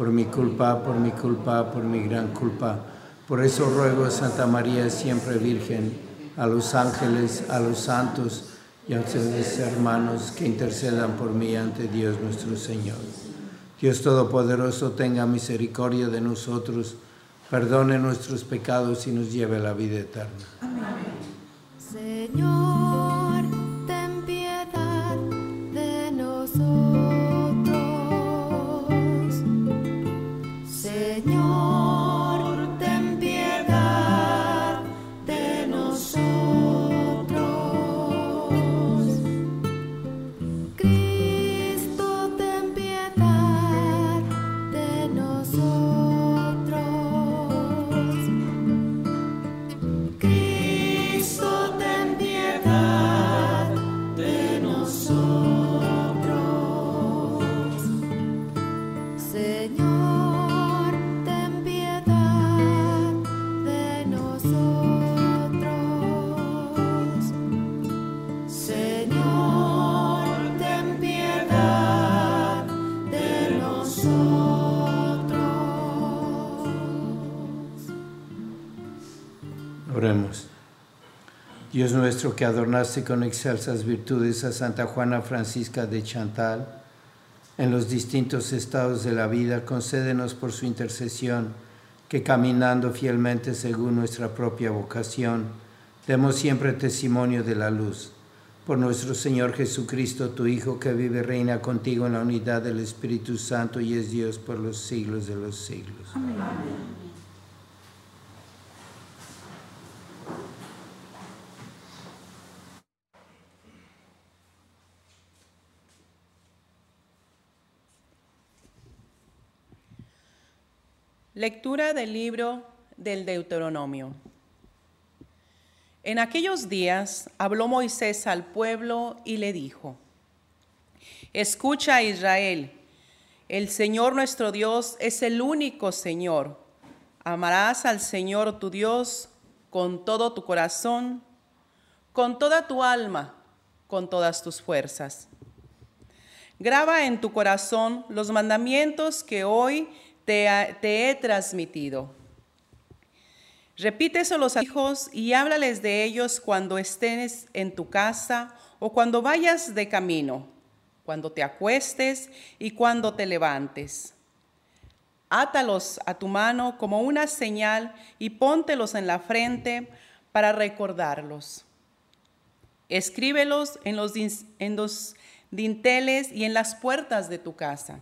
por mi culpa, por mi culpa, por mi gran culpa. Por eso ruego a Santa María, siempre Virgen, a los ángeles, a los santos y a ustedes hermanos que intercedan por mí ante Dios nuestro Señor. Dios Todopoderoso tenga misericordia de nosotros, perdone nuestros pecados y nos lleve a la vida eterna. Dios nuestro que adornaste con excelsas virtudes a Santa Juana Francisca de Chantal, en los distintos estados de la vida, concédenos por su intercesión que caminando fielmente según nuestra propia vocación, demos siempre testimonio de la luz. Por nuestro Señor Jesucristo, tu Hijo, que vive y reina contigo en la unidad del Espíritu Santo y es Dios por los siglos de los siglos. Amén. Lectura del libro del Deuteronomio. En aquellos días habló Moisés al pueblo y le dijo, Escucha Israel, el Señor nuestro Dios es el único Señor. Amarás al Señor tu Dios con todo tu corazón, con toda tu alma, con todas tus fuerzas. Graba en tu corazón los mandamientos que hoy te, he transmitido. Repite eso a los hijos y háblales de ellos cuando estés en tu casa o cuando vayas de camino, cuando te acuestes y cuando te levantes. Átalos a tu mano como una señal y póntelos en la frente para recordarlos. Escríbelos en los, en los dinteles y en las puertas de tu casa.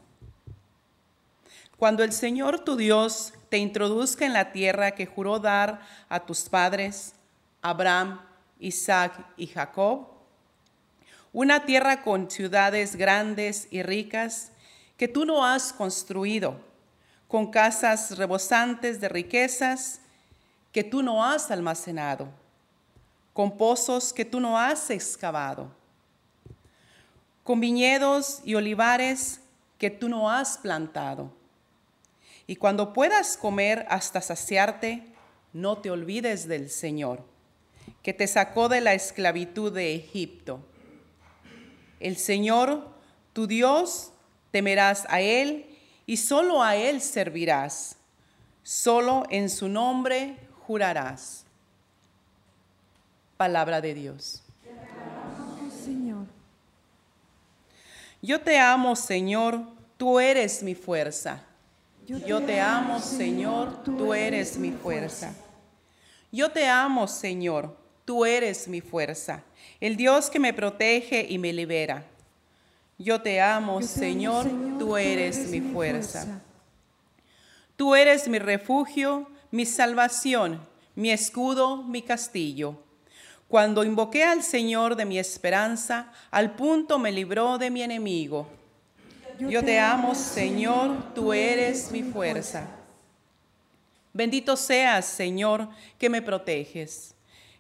Cuando el Señor tu Dios te introduzca en la tierra que juró dar a tus padres, Abraham, Isaac y Jacob, una tierra con ciudades grandes y ricas que tú no has construido, con casas rebosantes de riquezas que tú no has almacenado, con pozos que tú no has excavado, con viñedos y olivares que tú no has plantado. Y cuando puedas comer hasta saciarte, no te olvides del Señor, que te sacó de la esclavitud de Egipto. El Señor, tu Dios, temerás a Él y solo a Él servirás. Solo en su nombre jurarás. Palabra de Dios. Señor. Yo te amo, Señor, tú eres mi fuerza. Yo te amo, Señor, tú eres mi fuerza. Yo te amo, Señor, tú eres mi fuerza, el Dios que me protege y me libera. Yo te amo, Señor, tú eres mi fuerza. Tú eres mi refugio, mi salvación, mi escudo, mi castillo. Cuando invoqué al Señor de mi esperanza, al punto me libró de mi enemigo. Yo te amo, Señor, tú eres mi fuerza. Bendito seas, Señor, que me proteges.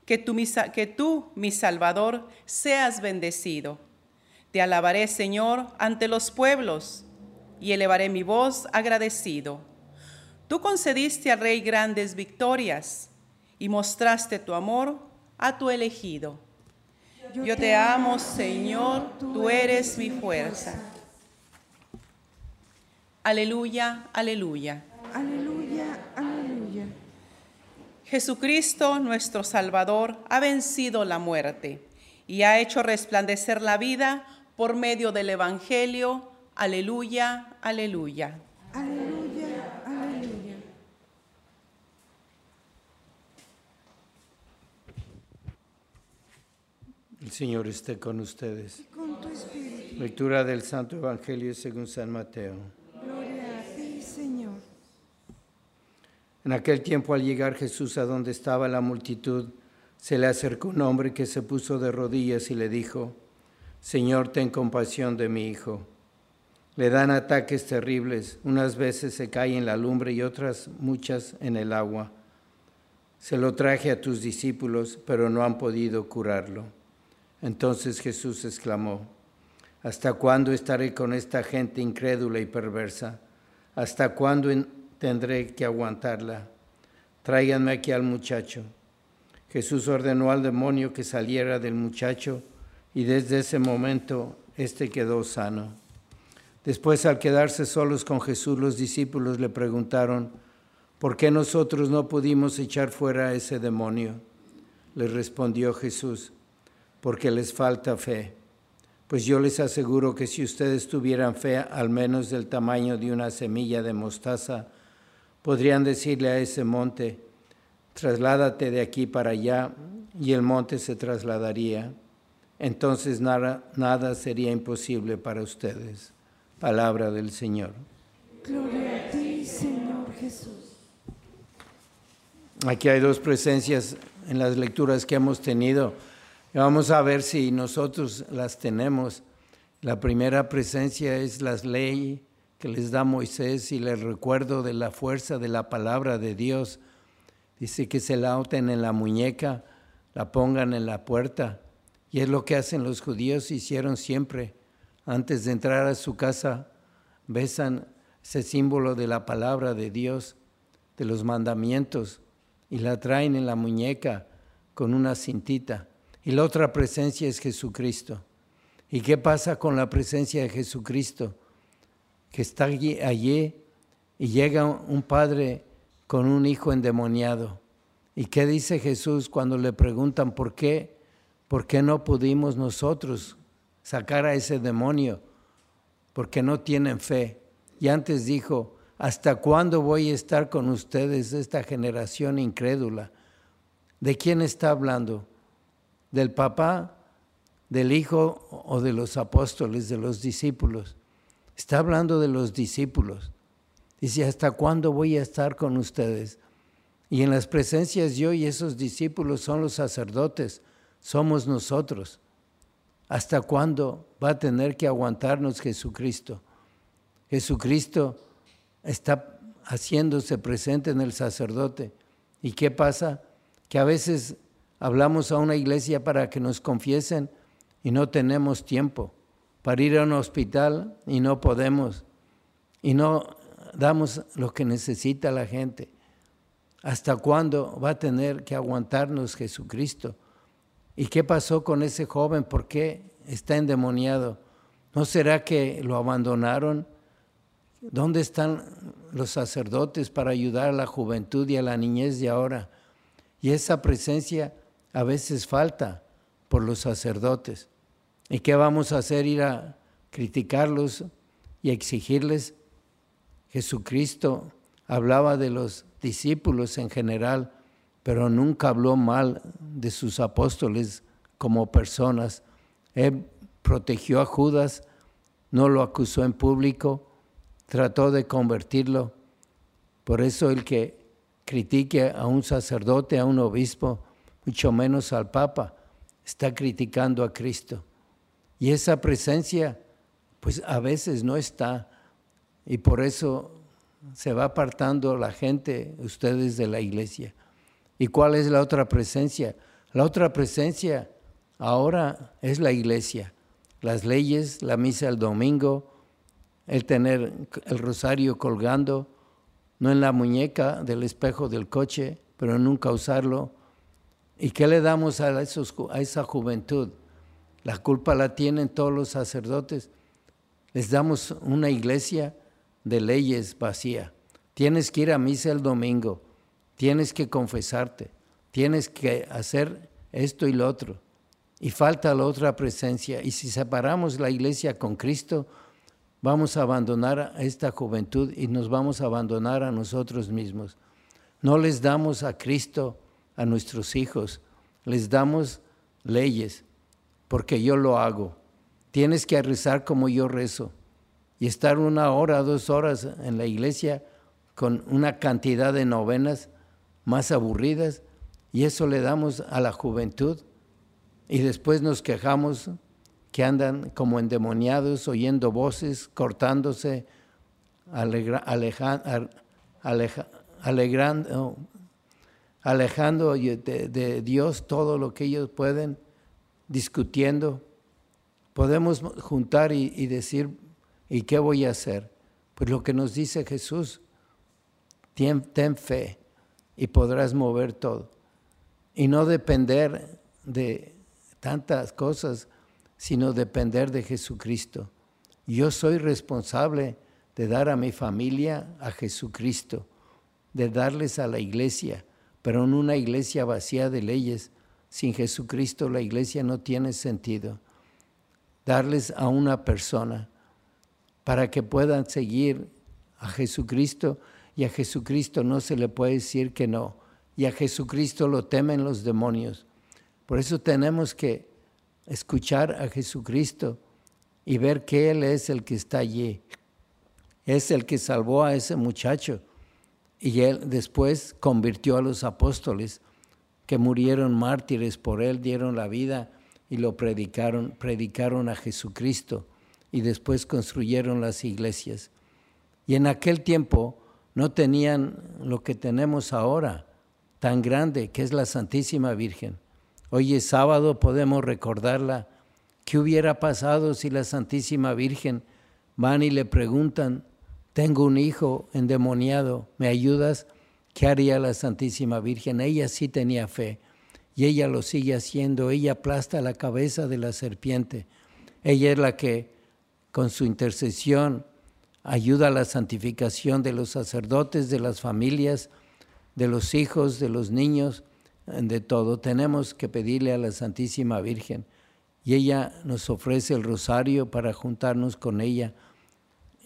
Que tú, mi, que tú, mi Salvador, seas bendecido. Te alabaré, Señor, ante los pueblos y elevaré mi voz agradecido. Tú concediste al Rey grandes victorias y mostraste tu amor a tu elegido. Yo te amo, Señor, tú eres mi fuerza. Aleluya, aleluya. Aleluya, aleluya. Jesucristo, nuestro Salvador, ha vencido la muerte y ha hecho resplandecer la vida por medio del Evangelio. Aleluya, aleluya. Aleluya, aleluya. El Señor esté con ustedes. Y con tu espíritu. Lectura del Santo Evangelio según San Mateo. Gloria a ti, Señor. En aquel tiempo al llegar Jesús a donde estaba la multitud, se le acercó un hombre que se puso de rodillas y le dijo, Señor, ten compasión de mi hijo. Le dan ataques terribles, unas veces se cae en la lumbre y otras muchas en el agua. Se lo traje a tus discípulos, pero no han podido curarlo. Entonces Jesús exclamó, ¿Hasta cuándo estaré con esta gente incrédula y perversa? ¿Hasta cuándo tendré que aguantarla? Tráiganme aquí al muchacho. Jesús ordenó al demonio que saliera del muchacho y desde ese momento éste quedó sano. Después, al quedarse solos con Jesús, los discípulos le preguntaron, ¿por qué nosotros no pudimos echar fuera a ese demonio? Le respondió Jesús, porque les falta fe. Pues yo les aseguro que si ustedes tuvieran fe al menos del tamaño de una semilla de mostaza, podrían decirle a ese monte, trasládate de aquí para allá, y el monte se trasladaría. Entonces nada, nada sería imposible para ustedes. Palabra del Señor. Gloria a ti, Señor Jesús. Aquí hay dos presencias en las lecturas que hemos tenido. Vamos a ver si nosotros las tenemos. La primera presencia es las leyes que les da Moisés y el recuerdo de la fuerza de la palabra de Dios. Dice que se la aten en la muñeca, la pongan en la puerta. Y es lo que hacen los judíos, hicieron siempre. Antes de entrar a su casa, besan ese símbolo de la palabra de Dios, de los mandamientos, y la traen en la muñeca con una cintita. Y la otra presencia es Jesucristo. ¿Y qué pasa con la presencia de Jesucristo? Que está allí, y llega un padre con un hijo endemoniado. ¿Y qué dice Jesús cuando le preguntan por qué? ¿Por qué no pudimos nosotros sacar a ese demonio? Porque no tienen fe. Y antes dijo, ¿hasta cuándo voy a estar con ustedes, esta generación incrédula? ¿De quién está hablando? ¿Del papá, del hijo o de los apóstoles, de los discípulos? Está hablando de los discípulos. Dice, ¿hasta cuándo voy a estar con ustedes? Y en las presencias yo y esos discípulos son los sacerdotes, somos nosotros. ¿Hasta cuándo va a tener que aguantarnos Jesucristo? Jesucristo está haciéndose presente en el sacerdote. ¿Y qué pasa? Que a veces hablamos a una iglesia para que nos confiesen y no tenemos tiempo para ir a un hospital y no podemos y no damos lo que necesita la gente. ¿Hasta cuándo va a tener que aguantarnos Jesucristo? ¿Y qué pasó con ese joven? ¿Por qué está endemoniado? ¿No será que lo abandonaron? ¿Dónde están los sacerdotes para ayudar a la juventud y a la niñez de ahora? Y esa presencia a veces falta por los sacerdotes. ¿Y qué vamos a hacer? Ir a criticarlos y exigirles. Jesucristo hablaba de los discípulos en general, pero nunca habló mal de sus apóstoles como personas. Él protegió a Judas, no lo acusó en público, trató de convertirlo. Por eso el que critique a un sacerdote, a un obispo, mucho menos al Papa, está criticando a Cristo. Y esa presencia, pues a veces no está. Y por eso se va apartando la gente, ustedes de la iglesia. ¿Y cuál es la otra presencia? La otra presencia ahora es la iglesia. Las leyes, la misa el domingo, el tener el rosario colgando, no en la muñeca del espejo del coche, pero nunca usarlo. ¿Y qué le damos a, a esa juventud? La culpa la tienen todos los sacerdotes. Les damos una iglesia de leyes vacía. Tienes que ir a misa el domingo, tienes que confesarte, tienes que hacer esto y lo otro. Y falta la otra presencia. Y si separamos la iglesia con Cristo, vamos a abandonar a esta juventud y nos vamos a abandonar a nosotros mismos. No les damos a Cristo a nuestros hijos, les damos leyes, porque yo lo hago. Tienes que rezar como yo rezo y estar una hora, dos horas en la iglesia con una cantidad de novenas más aburridas y eso le damos a la juventud y después nos quejamos que andan como endemoniados, oyendo voces, cortándose, alegrando, alejando de, de Dios todo lo que ellos pueden, discutiendo. Podemos juntar y, decir, ¿Y qué voy a hacer? Pues lo que nos dice Jesús, ten, fe y podrás mover todo. Y no depender de tantas cosas, sino depender de Jesucristo. Yo soy responsable de dar a mi familia a Jesucristo, de darles a la iglesia, pero en una iglesia vacía de leyes. Sin Jesucristo la iglesia no tiene sentido. Darles a una persona para que puedan seguir a Jesucristo y a Jesucristo no se le puede decir que no. Y a Jesucristo lo temen los demonios. Por eso tenemos que escuchar a Jesucristo y ver que Él es el que está allí. Es el que salvó a ese muchacho. Y Él después convirtió a los apóstoles que murieron mártires por Él, dieron la vida y lo predicaron, predicaron a Jesucristo y después construyeron las iglesias. Y en aquel tiempo no tenían lo que tenemos ahora, tan grande, que es la Santísima Virgen. Hoy es sábado, podemos recordarla. ¿Qué hubiera pasado si la Santísima Virgen van y le preguntan, tengo un hijo endemoniado, ¿me ayudas? ¿Qué haría la Santísima Virgen? Ella sí tenía fe y ella lo sigue haciendo. Ella aplasta la cabeza de la serpiente. Ella es la que con su intercesión, ayuda a la santificación de los sacerdotes, de las familias, de los hijos, de los niños, de todo. Tenemos que pedirle a la Santísima Virgen y ella nos ofrece el rosario para juntarnos con ella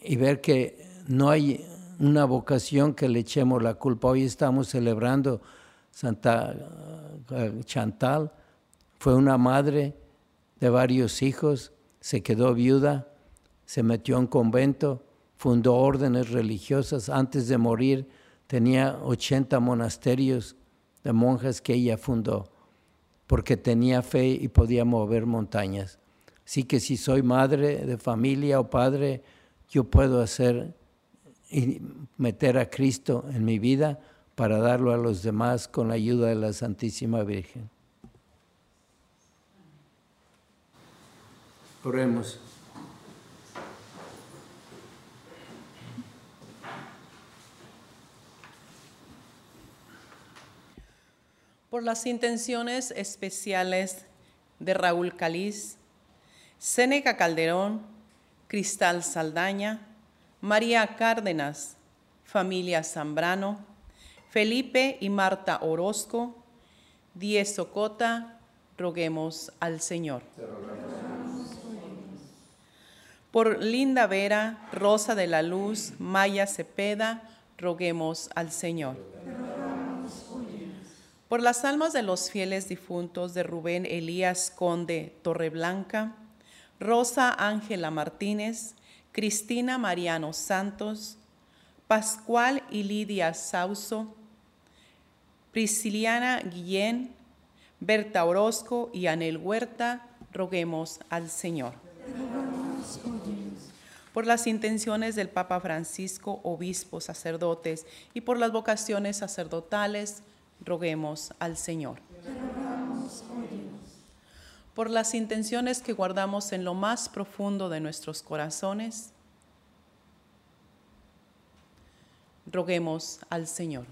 y ver que no hay una vocación que le echemos la culpa. Hoy estamos celebrando Santa eh, Chantal, fue una madre de varios hijos, se quedó viuda se metió en convento, fundó órdenes religiosas. Antes de morir tenía 80 monasterios de monjas que ella fundó, porque tenía fe y podía mover montañas. Así que si soy madre de familia o padre, yo puedo hacer y meter a Cristo en mi vida para darlo a los demás con la ayuda de la Santísima Virgen. Oremos. Por las intenciones especiales de Raúl Caliz, Séneca Calderón, Cristal Saldaña, María Cárdenas, familia Zambrano, Felipe y Marta Orozco, Diez Socota, roguemos al Señor. Por Linda Vera, Rosa de la Luz, Maya Cepeda, roguemos al Señor. Por las almas de los fieles difuntos de Rubén Elías Conde Torreblanca, Rosa Ángela Martínez, Cristina Mariano Santos, Pascual y Lidia Sauso, Prisciliana Guillén, Berta Orozco y Anel Huerta, roguemos al Señor. Por las intenciones del Papa Francisco, obispos, sacerdotes y por las vocaciones sacerdotales, roguemos al Señor. Por las intenciones que guardamos en lo más profundo de nuestros corazones, roguemos al Señor.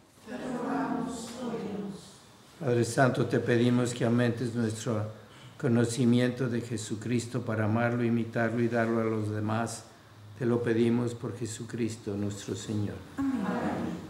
Padre Santo, te pedimos que aumentes nuestro conocimiento de Jesucristo para amarlo, imitarlo y darlo a los demás. Te lo pedimos por Jesucristo nuestro Señor. Amén.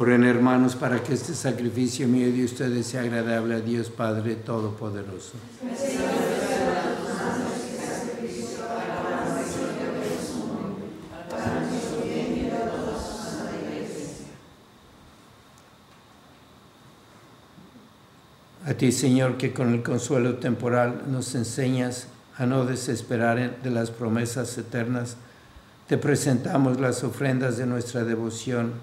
Oren hermanos para que este sacrificio mío de ustedes sea agradable a Dios Padre Todopoderoso. A ti, Señor, que con el consuelo temporal nos enseñas a no desesperar de las promesas eternas, te presentamos las ofrendas de nuestra devoción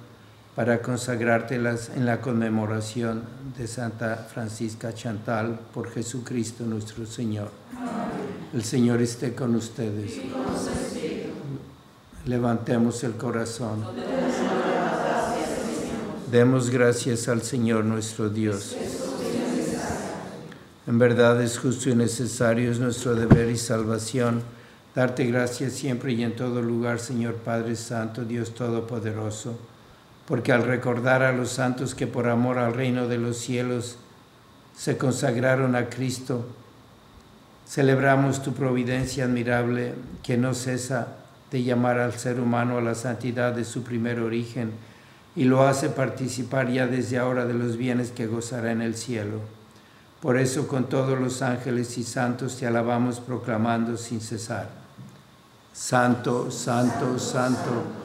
para consagrártelas en la conmemoración de Santa Francisca Chantal por Jesucristo nuestro Señor. El Señor esté con ustedes. Levantemos el corazón. Demos gracias al Señor nuestro Dios. En verdad es justo y necesario, es nuestro deber y salvación, darte gracias siempre y en todo lugar, Señor Padre Santo, Dios Todopoderoso porque al recordar a los santos que por amor al reino de los cielos se consagraron a Cristo, celebramos tu providencia admirable que no cesa de llamar al ser humano a la santidad de su primer origen y lo hace participar ya desde ahora de los bienes que gozará en el cielo. Por eso con todos los ángeles y santos te alabamos proclamando sin cesar. Santo, santo, santo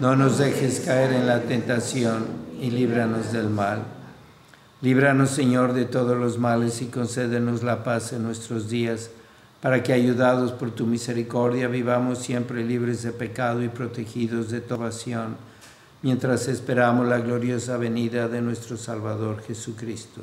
no nos dejes caer en la tentación y líbranos del mal. Líbranos, Señor, de todos los males y concédenos la paz en nuestros días, para que, ayudados por tu misericordia, vivamos siempre libres de pecado y protegidos de toda pasión, mientras esperamos la gloriosa venida de nuestro Salvador Jesucristo.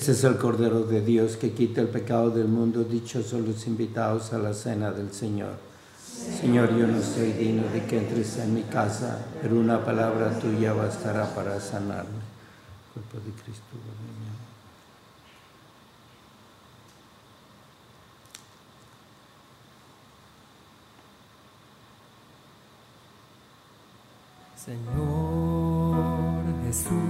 Este es el Cordero de Dios que quita el pecado del mundo, dichosos los invitados a la cena del Señor. Señor, yo no soy digno de que entres en mi casa, pero una palabra tuya bastará para sanarme. Cuerpo de Cristo. Señor Jesús,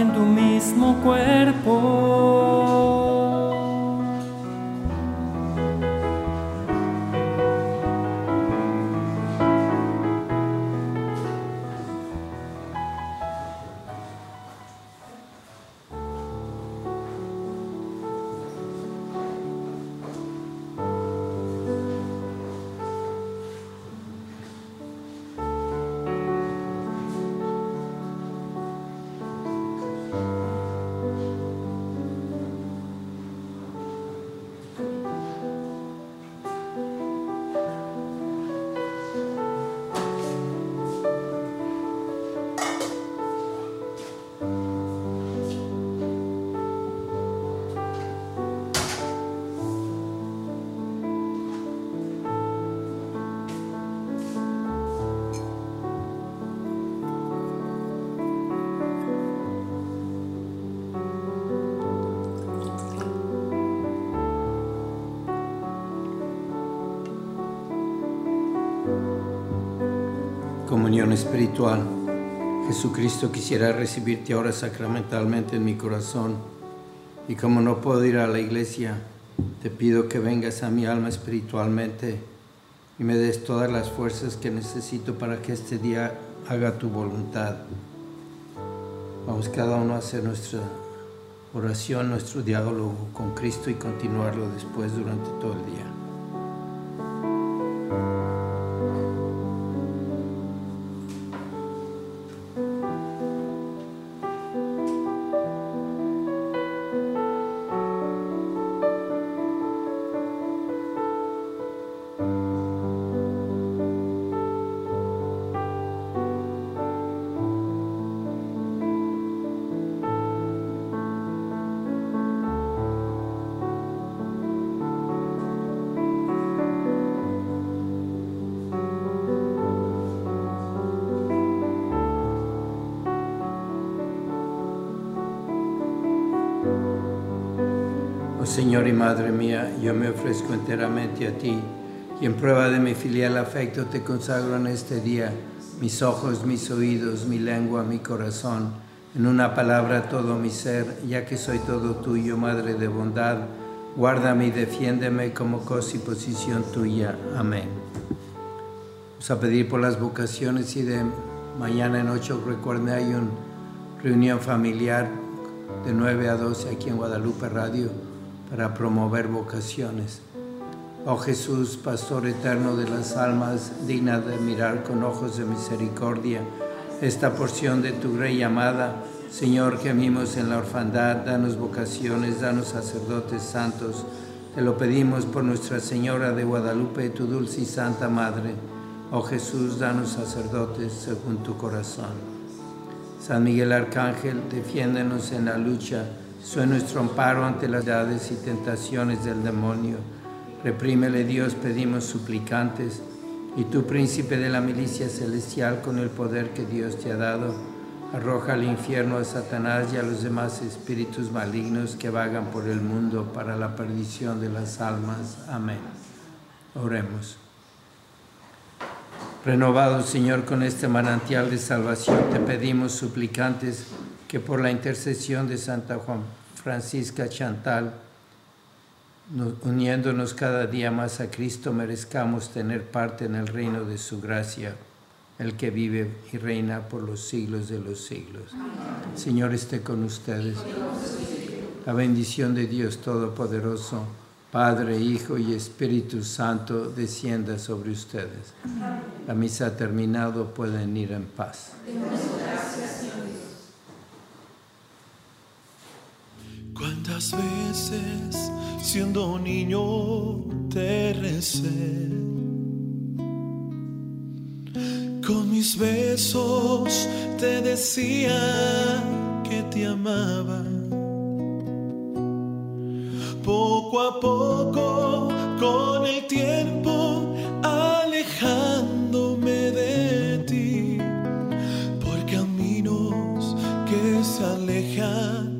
en tu mismo cuerpo. Espiritual. Jesucristo quisiera recibirte ahora sacramentalmente en mi corazón. Y como no puedo ir a la iglesia, te pido que vengas a mi alma espiritualmente y me des todas las fuerzas que necesito para que este día haga tu voluntad. Vamos cada uno a hacer nuestra oración, nuestro diálogo con Cristo y continuarlo después durante todo el día. Señor y Madre mía, yo me ofrezco enteramente a ti y en prueba de mi filial afecto te consagro en este día mis ojos, mis oídos, mi lengua, mi corazón, en una palabra todo mi ser, ya que soy todo tuyo, Madre de bondad, guárdame y defiéndeme como cosa y posición tuya. Amén. Vamos a pedir por las vocaciones y de mañana en 8, recuerden, hay una reunión familiar de 9 a 12 aquí en Guadalupe Radio para promover vocaciones. Oh Jesús, Pastor eterno de las almas, digna de mirar con ojos de misericordia esta porción de tu grey amada. Señor, que amimos en la orfandad, danos vocaciones, danos sacerdotes santos. Te lo pedimos por Nuestra Señora de Guadalupe, tu dulce y santa Madre. Oh Jesús, danos sacerdotes según tu corazón. San Miguel Arcángel, defiéndenos en la lucha. Soy nuestro amparo ante las edades y tentaciones del demonio. Reprímele Dios, pedimos suplicantes. Y tú, príncipe de la milicia celestial, con el poder que Dios te ha dado, arroja al infierno a Satanás y a los demás espíritus malignos que vagan por el mundo para la perdición de las almas. Amén. Oremos. Renovado, Señor, con este manantial de salvación, te pedimos suplicantes que por la intercesión de Santa Juan Francisca Chantal, uniéndonos cada día más a Cristo, merezcamos tener parte en el reino de su gracia, el que vive y reina por los siglos de los siglos. Señor esté con ustedes, La bendición de Dios Todopoderoso, Padre, Hijo y Espíritu Santo, descienda sobre ustedes. La misa ha terminado, pueden ir en paz. ¿Cuántas veces siendo niño te recé? Con mis besos te decía que te amaba. Poco a poco, con el tiempo, alejándome de ti, por caminos que se alejan.